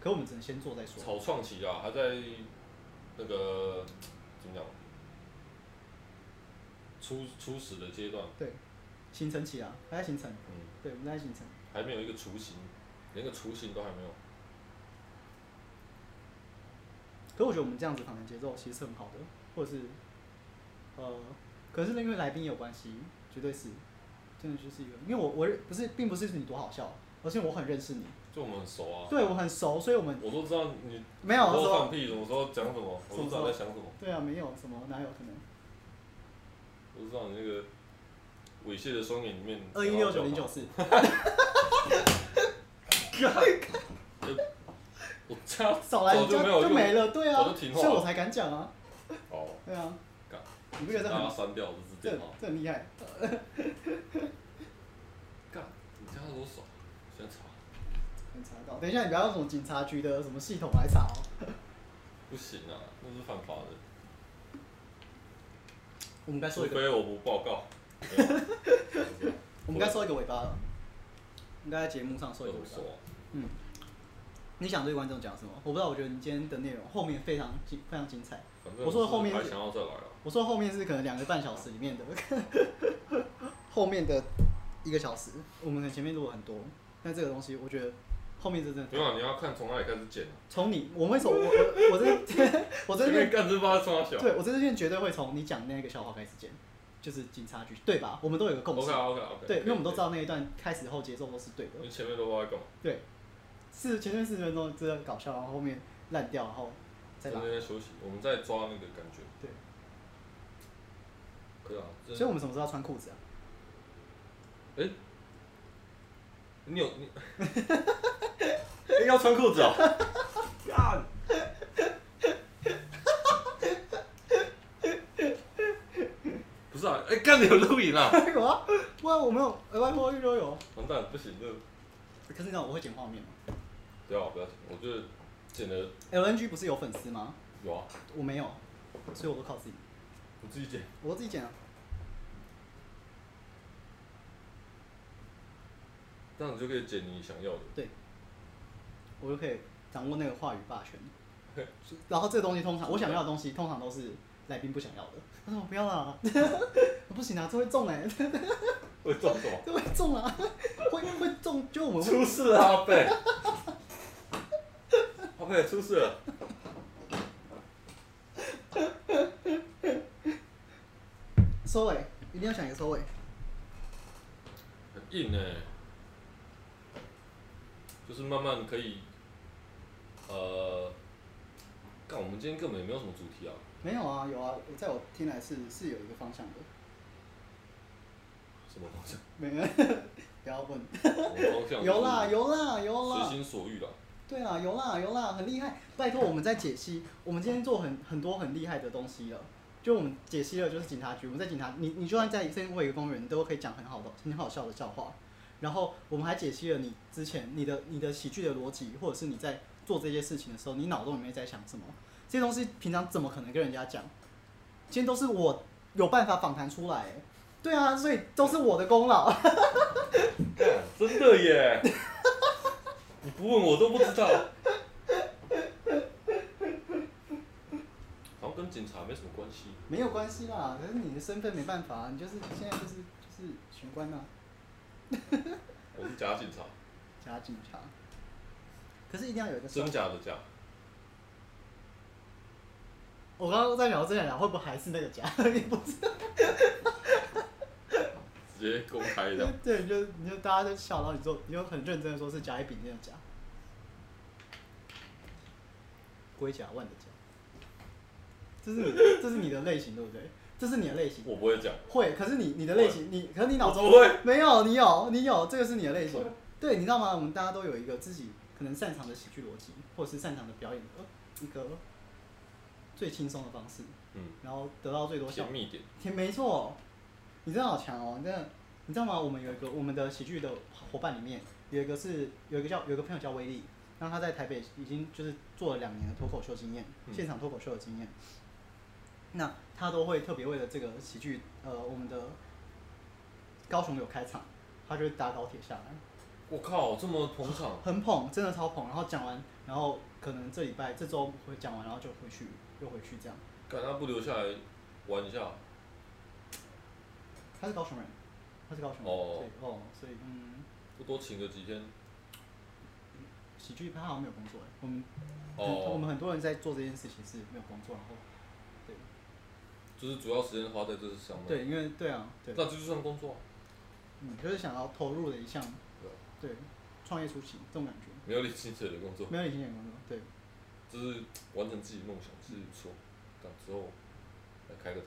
可我们只能先做再说。草创期啊，还在那个怎么讲？初初始的阶段，对，形成期啊，还在形成，嗯，对，我们在形成，还没有一个雏形，连个雏形都还没有。可我觉得我们这样子访谈节奏其实是很好的，或者是，呃，可是因为来宾也有关系，绝对是，真的就是一个，因为我我不是，并不是你多好笑，而是我很认识你，就我们很熟啊，对我很熟，所以我们我都知道你没有我说放屁，什么时候讲什么，我都知道在想什么，对啊，没有什么，哪有可能？我知道你那个猥亵的双眼里面。二一六九零九四。我操！少来就就没了，对啊，所以我才敢讲啊。哦。对啊。干。你不觉得这很？删掉这是这很厉害。干，你加了多少？先查。先查到。等一下，你不要用什么警察局的什么系统来查哦。不行啊，那是犯法的。我们该说一个。除非我不报告。我们该收一个尾巴了。应该在节目上收一个尾巴。嗯。你想对观众讲什么？我不知道，我觉得你今天的内容后面非常精非常精彩。我说的后面是，我说后面是可能两个半小时里面的，后面的一个小时，我们可能前面录了很多，但这个东西我觉得后面是真的。没有，你要看从哪里开始剪。从你，我会从我我我这我这边 干这发抓小。对，我这边绝对会从你讲那个笑话开始剪，就是警察局，对吧？我们都有个共识。OK OK OK。对，因为我们都知道那一段开始后节奏都是对的。你前面都在干嘛？对。是前面四十分钟真的搞笑，然后后面烂掉，然后再拉。在那边休息，我们在抓那个感觉。对。可以啊。所以我们什么时候要穿裤子啊？哎、欸。你有你？哎，要穿裤子啊！干。不是啊，哎、欸，干你有录影啊？有啊，不然我没有，外婆一直都有。完蛋，不行，这。可是你知道我会剪画面吗？不要不要剪，我就是剪的。LNG 不是有粉丝吗？有啊。我没有，所以我都靠自己。我自己剪。我自己剪啊。这样你就可以剪你想要的。对。我就可以掌握那个话语霸权。然后这个东西通常我想要的东西通常都是来宾不想要的。他说我不要了，不行啊，这会中哎、欸。会中什么？这会中啊，会会中，就我们出事了，阿贝。阿贝出事了。收尾，一定要想一个收尾。很硬哎、欸，就是慢慢可以，呃，干，我们今天根本也没有什么主题啊。没有啊，有啊，在我听来是是有一个方向的。什么方向？没有，不要问。有啦有啦有啦。随心所欲啦。对啊，有啦有啦，很厉害。拜托，我们在解析，我们今天做很很多很厉害的东西了。就我们解析了，就是警察局。我们在警察，你你就算在森威公园，你都可以讲很好的、很好笑的笑话。然后我们还解析了你之前你的你的喜剧的逻辑，或者是你在做这些事情的时候，你脑洞里面在想什么？这些东西平常怎么可能跟人家讲？今天都是我有办法访谈出来，对啊，所以都是我的功劳。真的耶！你不问我都不知道。好像跟警察没什么关系。没有关系啦，可是你的身份没办法，你就是现在就是就是玄关呐。我是假警察。假警察。可是一定要有一个。真假的假。我刚刚在聊这样讲，会不会还是那个假？也不是。直接公开的。对，你就你就大家就笑，然后你就你就很认真的说是甲乙丙丁的甲，龟甲万的甲。这是你这是你的类型对不对？这是你的类型。我不会讲。会，可是你你的类型，你可是你脑中不会没有，你有你有，这个是你的类型。对，你知道吗？我们大家都有一个自己可能擅长的喜剧逻辑，或者是擅长的表演的一个最轻松的方式。嗯。然后得到最多笑。甜蜜点。甜，没错。你真的好强哦！真的，你知道吗？我们有一个我们的喜剧的伙伴里面有一个是有一个叫有一个朋友叫威力，然后他在台北已经就是做了两年的脱口秀经验，嗯、现场脱口秀的经验。那他都会特别为了这个喜剧，呃，我们的高雄有开场，他就会搭高铁下来。我靠，这么捧场！很捧，真的超捧。然后讲完，然后可能这礼拜这周会讲完，然后就回去，又回去这样。干他不留下来玩一下？他是高雄人，他是高雄人，哦，哦，所以嗯，不多请个几天。喜剧他好像没有工作哎，我们，哦，我们很多人在做这件事情是没有工作，然后，对，就是主要时间花在这上面。对，因为对啊，对。那这就算工作。嗯，就是想要投入的一项，对，创业初期这种感觉。没有领薪水的工作。没有领薪水的工作，对。就是完成自己梦想是不错，到之后来开个台。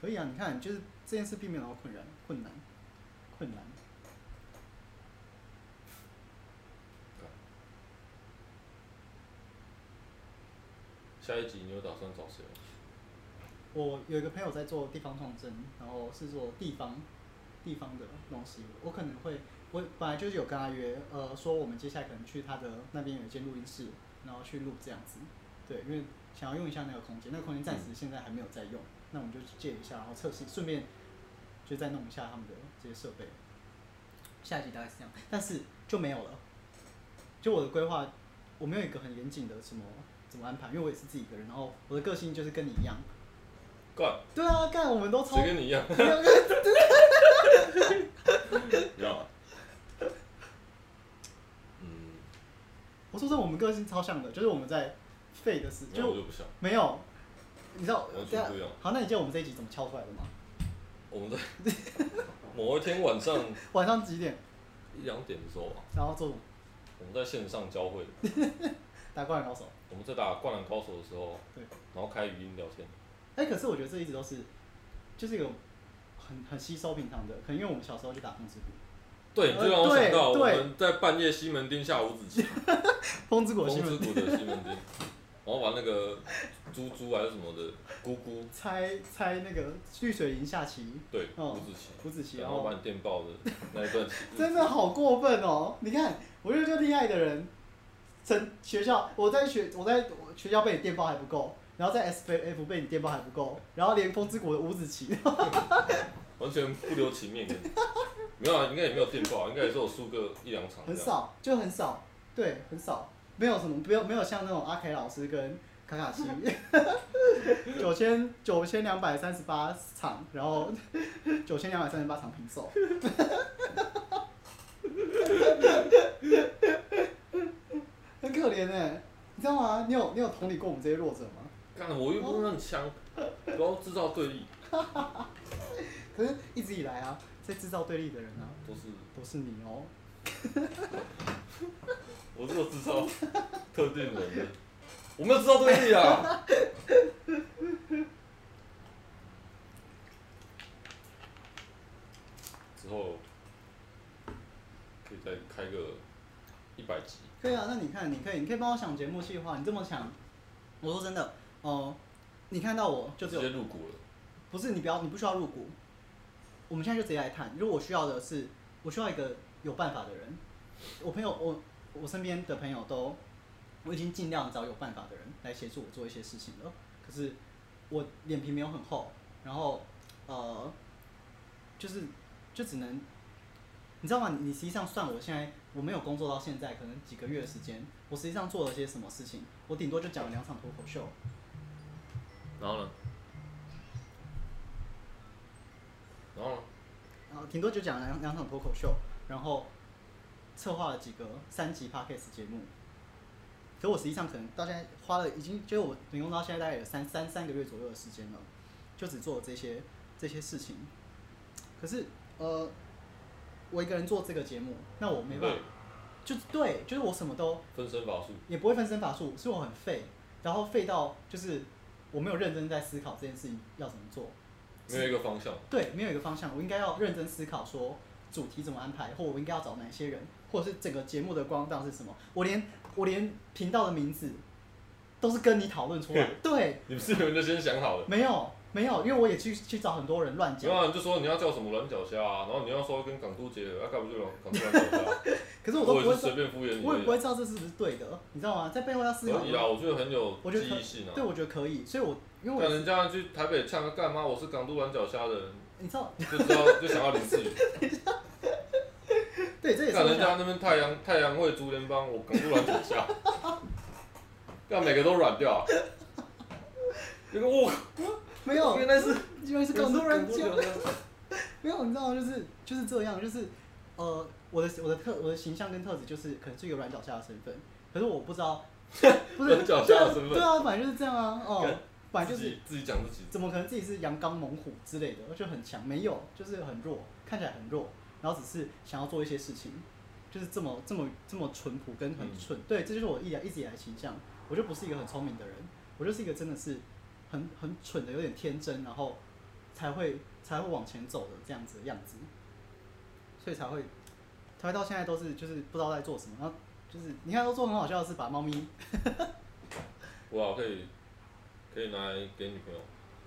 可以啊，你看，就是这件事并没有那么困难，困难，困难。下一集你有打算找谁？我有一个朋友在做地方创生，然后是做地方地方的东西。我可能会，我本来就是有跟他约，呃，说我们接下来可能去他的那边有一间录音室，然后去录这样子。对，因为想要用一下那个空间，那个空间暂时现在还没有在用。嗯那我们就借一下，然后测试，顺便就再弄一下他们的这些设备。下一集大概是这样，但是就没有了。就我的规划，我没有一个很严谨的什么怎么安排，因为我也是自己一个人，然后我的个性就是跟你一样。干。对啊，干，我们都超。谁跟你一样？我说是我们个性超像的，就是我们在废的时，就，就不像。没有。你知道，对啊，好，那你记得我们这一集怎么敲出来的吗？我们在某一天晚上，晚上几点？一两点的时候吧。然后做什么？我们在线上交汇。打灌篮高手。我们在打灌篮高手的时候，对，然后开语音聊天。哎、欸，可是我觉得这一直都是，就是一个很很吸收平常的，可能因为我们小时候就打风之谷。对，就让我想到我们在半夜西门町下五子棋。风之谷。风之谷的西门町。然后玩那个猪猪还是什么的咕咕，猜猜那个绿水银下棋，对，五子棋，五子棋，然后把你电爆的那一段，真的好过分哦！你看，我觉得就厉害的人，成学校我在学我在学校被你电爆还不够，然后在 S F F 被你电爆还不够，然后连风之谷的五子棋，完全不留情面，没有啊，应该也没有电报，应该也是我输个一两场，很少，就很少，对，很少。没有什么，没有没有像那种阿 K 老师跟卡卡西 九千九千两百三十八场，然后 九千两百三十八场平手，很可怜哎，你知道吗？你有你有同理过我们这些弱者吗？干，我又不是很强，我要制造对立。可是一直以来啊，在制造对立的人啊，都是都是你哦。我做制造特定人的，我没有制造对立啊。之后可以再开个一百集。可以啊，那你看，你可以，你可以帮我想节目计划。你这么强，我说真的，哦、呃，你看到我就只有直接入股了。不是，你不要，你不需要入股。我们现在就直接来谈。如果我需要的是，我需要一个有办法的人。我朋友，我。我身边的朋友都，我已经尽量找有办法的人来协助我做一些事情了。可是我脸皮没有很厚，然后呃，就是就只能，你知道吗？你实际上算我现在我没有工作到现在，可能几个月的时间，我实际上做了些什么事情？我顶多就讲了两场脱口秀。然后呢？然后呢？然后顶多就讲两两场脱口秀，然后。策划了几个三级 podcast 节目，可我实际上可能到现在花了已经，就是我员工到现在大概有三三三个月左右的时间了，就只做这些这些事情。可是呃，我一个人做这个节目，那我没办法，就对，就是我什么都分身乏术，也不会分身乏术，是我很废，然后废到就是我没有认真在思考这件事情要怎么做，没有一个方向，对，没有一个方向，我应该要认真思考说主题怎么安排，或我应该要找哪些人，或者是整个节目的光档是什么，我连我连频道的名字都是跟你讨论出来，对，你不是有人就先想好了？没有。没有，因为我也去去找很多人乱讲。然后你就说你要叫什么软脚虾啊，然后你要说跟港都结合，那干不就港都软脚虾？可是我都不会随便敷衍你。我也不会知道这是不是对的，你知道吗？在背后要思考。可以啊，我觉得很有记忆性啊。对，我觉得可以，所以我因为我。让人家去台北唱个干嘛？我是港都软脚虾的人。你知道？就知道就想要林志颖。对，这也是。看人家那边太阳太阳会竹联帮，我港都软脚虾。让每个都软掉。这个我。没有，原来是原来是港都软脚虾。没有，你知道吗？就是就是这样，就是呃，我的我的特我的形象跟特质就是可能是一个软脚虾的身份，可是我不知道，不是软脚虾的身份。对啊，反正就是这样啊，哦，本来就是自己讲自己，怎么可能自己是阳刚猛虎之类的，而且很强？没有，就是很弱，看起来很弱，然后只是想要做一些事情，就是这么这么这么淳朴跟很蠢。对，这就是我一一直以来的形象，我就不是一个很聪明的人，我就是一个真的是。很很蠢的，有点天真，然后才会才会往前走的这样子的样子，所以才会才会到现在都是就是不知道在做什么，然后就是你看都做很好笑的是把猫咪，哇，可以可以拿来给女朋友。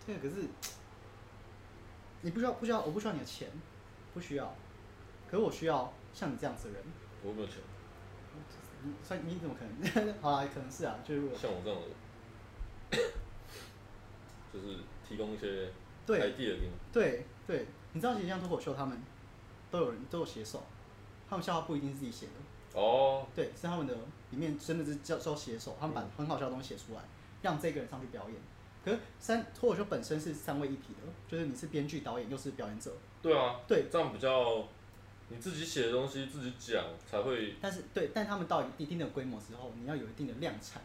对，可是你不需要不需要我不需要你的钱，不需要，可是我需要像你这样子的人。我没有钱。你算你怎么可能？好啦，可能是啊，就是像我这样的。就是提供一些 idea 给你。对对，你知道其实像脱口秀，他们都有人都有写手，他们笑话不一定是自己写的。哦。对，是他们的里面真的是叫叫写手，他们把很好笑的东西写出来，让这个人上去表演。可是三脱口秀本身是三位一体的，就是你是编剧、导演又是表演者。对啊。对。这样比较，你自己写的东西自己讲才会。但是对，但他们到一定的规模之后，你要有一定的量产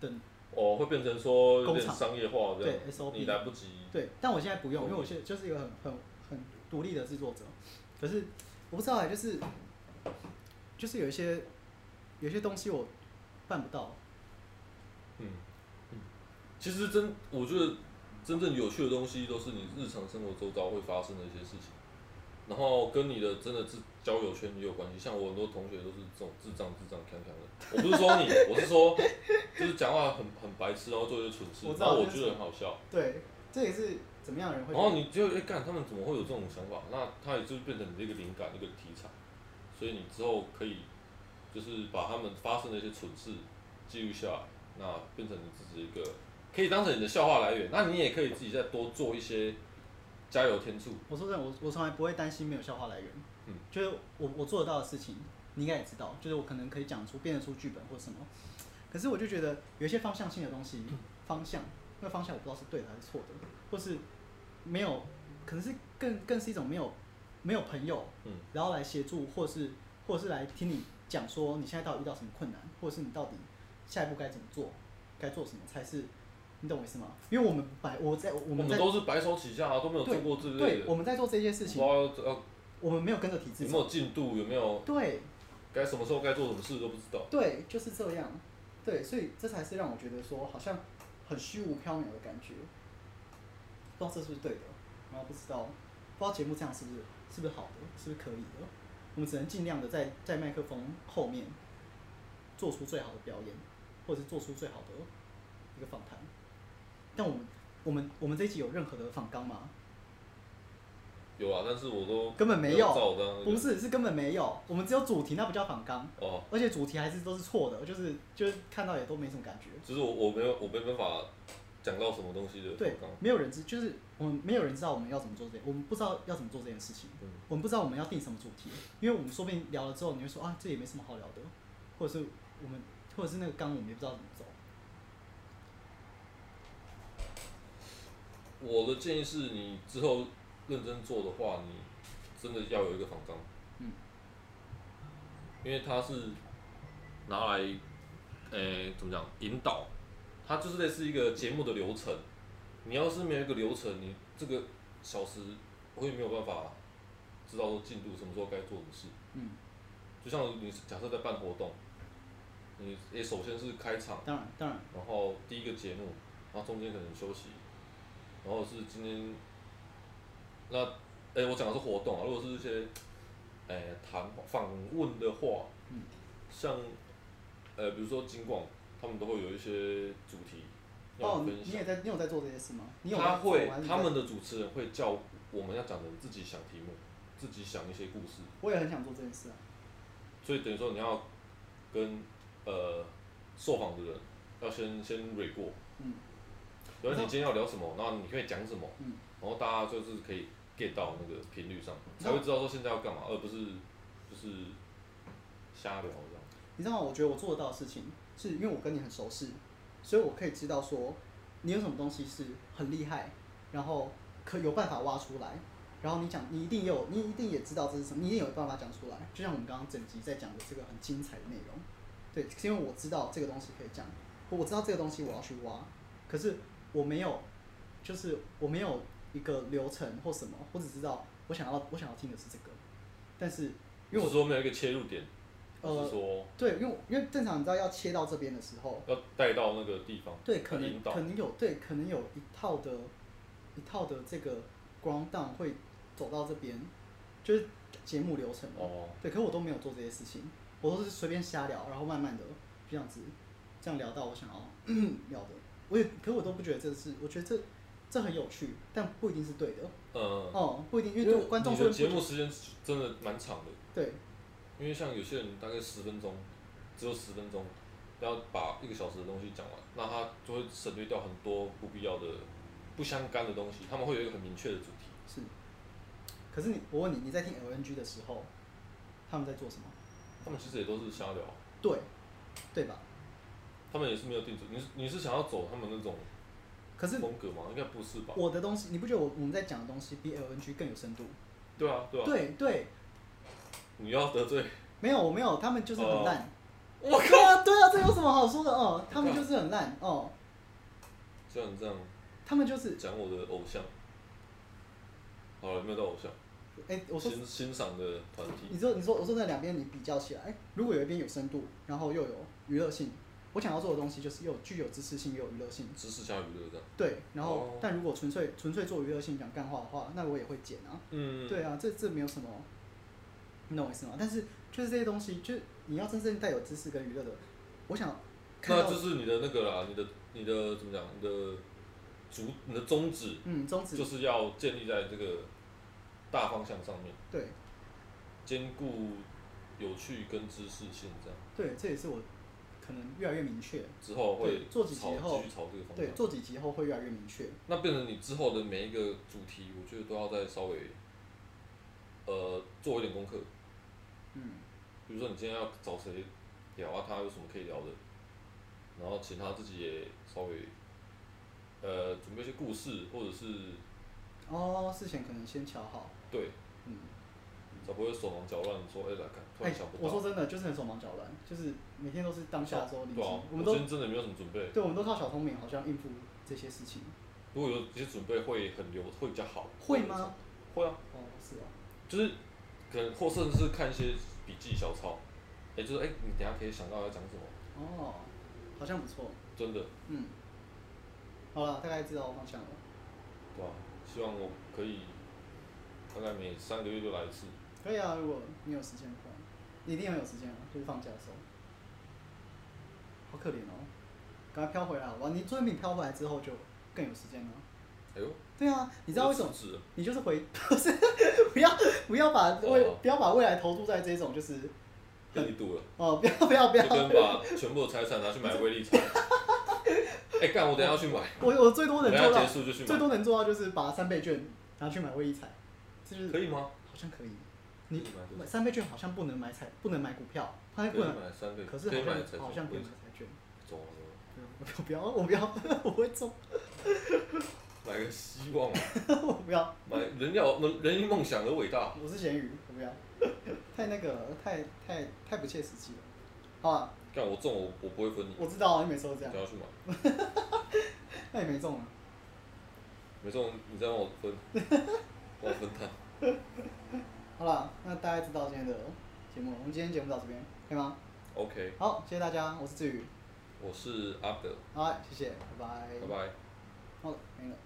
的。哦，会变成说有点商业化这样，对，SOP，你来不及。对，但我现在不用，因为我现在就是一个很很很独立的制作者。可是我不知道哎，就是就是有一些有一些东西我办不到。嗯嗯，其实真我觉得真正有趣的东西都是你日常生活周遭会发生的一些事情。然后跟你的真的是交友圈也有关系，像我很多同学都是这种智障智障强强的。我不是说你，我是说，就是讲话很很白痴，然后做一些蠢事，然后我觉得很好笑。对，这也是怎么样的人会。然后你就哎干，他们怎么会有这种想法？那他也就变成你一个灵感，一个题材，所以你之后可以就是把他们发生的一些蠢事记录下来，那变成你自己一个可以当成你的笑话来源。那你也可以自己再多做一些。加油添醋。我说真的，我我从来不会担心没有笑话来源。嗯，就是我我做得到的事情，你应该也知道，就是我可能可以讲出编得出剧本或什么。可是我就觉得有一些方向性的东西，方向那个方向我不知道是对的还是错的，或是没有，可能是更更是一种没有没有朋友，嗯，然后来协助，或是或是来听你讲说你现在到底遇到什么困难，或者是你到底下一步该怎么做，该做什么才是。你懂我意思吗？因为我们白我在我们在我们都是白手起家啊，都没有做过这类的。对，我们在做这些事情。我们没有跟着体制。有没有进度？有没有？对。该什么时候该做什么事都不知道。对，就是这样。对，所以这才是让我觉得说好像很虚无缥缈的感觉。不知道这是不是对的，然后不知道不知道节目这样是不是是不是好的，是不是可以的？我们只能尽量的在在麦克风后面做出最好的表演，或者是做出最好的一个访谈。但我们我们我们这一集有任何的仿纲吗？有啊，但是我都根本没有，不是，是根本没有。我们只有主题，那不叫仿纲。哦。而且主题还是都是错的，就是就是看到也都没什么感觉。就是我我没有我没办法讲到什么东西的。对，没有人知，就是我们没有人知道我们要怎么做这，我们不知道要怎么做这件事情。嗯。我们不知道我们要定什么主题，因为我们说不定聊了之后，你会说啊，这也没什么好聊的，或者是我们或者是那个纲，我们也不知道怎么走。我的建议是你之后认真做的话，你真的要有一个仿纲，嗯，因为它是拿来诶、欸，怎么讲？引导，它就是类似一个节目的流程。你要是没有一个流程，你这个小时会没有办法知道说进度什么时候该做什么事。嗯。就像你假设在办活动，你也首先是开场，当然当然，然后第一个节目，然后中间可能休息，然后是今天，那诶我讲的是活动啊，如果是一些诶谈访问的话，嗯，像呃比如说金广，他们都会有一些主题要分享。哦，你也在，你有在做这些事吗？你有他会，他们的主持人会叫我们要讲的自己想题目，自己想一些故事。我也很想做这件事啊。所以等于说你要跟呃受访的人要先先蕊过，嗯，比如你今天要聊什么，然后你可以讲什么，嗯，然后大家就是可以 get 到那个频率上，才会知道说现在要干嘛，而不是就是瞎聊这样。你知道吗？我觉得我做得到的事情，是因为我跟你很熟悉，所以我可以知道说你有什么东西是很厉害，然后可有办法挖出来。然后你讲，你一定有，你一定也知道这是什么，你一定有办法讲出来。就像我们刚刚整集在讲的这个很精彩的内容，对，是因为我知道这个东西可以讲，我知道这个东西我要去挖，可是我没有，就是我没有一个流程或什么，我只知道我想要我想要听的是这个，但是因为我说没有一个切入点，呃，是说对，因为因为正常你知道要切到这边的时候，要带到那个地方，对，可能可能有对，可能有一套的，一套的这个 ground down 会。走到这边，就是节目流程哦。对，可是我都没有做这些事情，我都是随便瞎聊，然后慢慢的这样子，这样聊到我想要 聊的。我也，可我都不觉得这是，我觉得这这很有趣，但不一定是对的。嗯。哦，不一定，因为对观众说节目时间真的蛮长的。对。因为像有些人大概十分钟，只有十分钟，要把一个小时的东西讲完，那他就会省略掉很多不必要的、不相干的东西。他们会有一个很明确的主题。是。可是你，我问你，你在听 LNG 的时候，他们在做什么？他们其实也都是瞎聊。对，对吧？他们也是没有定主，你是你是想要走他们那种，可是风格吗？应该不是吧？我的东西，你不觉得我我们在讲的东西比 LNG 更有深度？对啊，对啊。对对。你要得罪？没有，我没有，他们就是很烂。我靠！对啊，对啊，这有什么好说的哦？他们就是很烂哦。像你这样。他们就是讲我的偶像。好了，没有到偶像。哎、欸，我说欣欣赏的团体。你说，你说，我说那两边你比较起来，如果有一边有深度，然后又有娱乐性，我想要做的东西就是又具有知识性又有娱乐性。知识加娱乐的。对，然后、哦、但如果纯粹纯粹做娱乐性讲干话的话，那我也会剪啊。嗯。对啊，这这没有什么，你懂我意思吗？但是就是这些东西，就你要真正带有知识跟娱乐的，我想。那就是你的那个啦，你的你的怎么讲？你的主你的宗旨。嗯，宗旨就是要建立在这个。大方向上面，对，兼顾有趣跟知识性这样。对，这也是我可能越来越明确。之后会做几集后，继续朝这个方向。对，做几集后会越来越明确。那变成你之后的每一个主题，我觉得都要再稍微，呃，做一点功课。嗯。比如说你今天要找谁聊啊，他有什么可以聊的，然后请他自己也稍微，呃，准备一些故事或者是。哦，事前可能先瞧好。对。嗯。才不会手忙脚乱，说哎来看，突然想不到。我说真的，就是很手忙脚乱，就是每天都是当下的时候临机。对啊。我们都真的没有什么准备。对，我们都靠小聪明，好像应付这些事情。如果有这些准备，会很流，会比较好。会吗？会啊。哦，是啊。就是，可能或甚至是看一些笔记小抄，哎，就是哎，你等下可以想到要讲什么。哦，好像不错。真的。嗯。好了，大概知道方向了。对啊。希望我可以大概每三个月就来一次。可以啊，如果你有时间的话，你一定要有时间啊，就是放假的时候。好可怜哦，赶快飘回来好不好？你作品飘回来之后就更有时间了。哎呦。对啊，你知道为什么？你就是回 不是不要不要把未不要把未来投注在这种就是。更一度了。哦，不要不要不要。就跟把全部的财产拿去买威力彩。哎，干！我等下要去买。我我最多能做到，就。最多能做到就是把三倍券拿去买威力彩，就是可以吗？好像可以。你买三倍券好像不能买彩，不能买股票，它不能买三倍，可是好像好像可以买彩券。中了。我不要，我不要，我会中。买个希望。我不要。买人要人人因梦想而伟大。我是咸鱼，我不要。太那个了，太太太不切实际了。好啊，干我中我我不会分你。我知道，你每次都这样。你要去买。那也没中啊？没中，你再帮我分，帮我分摊。好了，那大家知道今天的节目，我们今天节目到这边，可以吗？OK。好，谢谢大家，我是志宇。我是阿德。好，谢谢，拜拜。拜拜。好了，没了。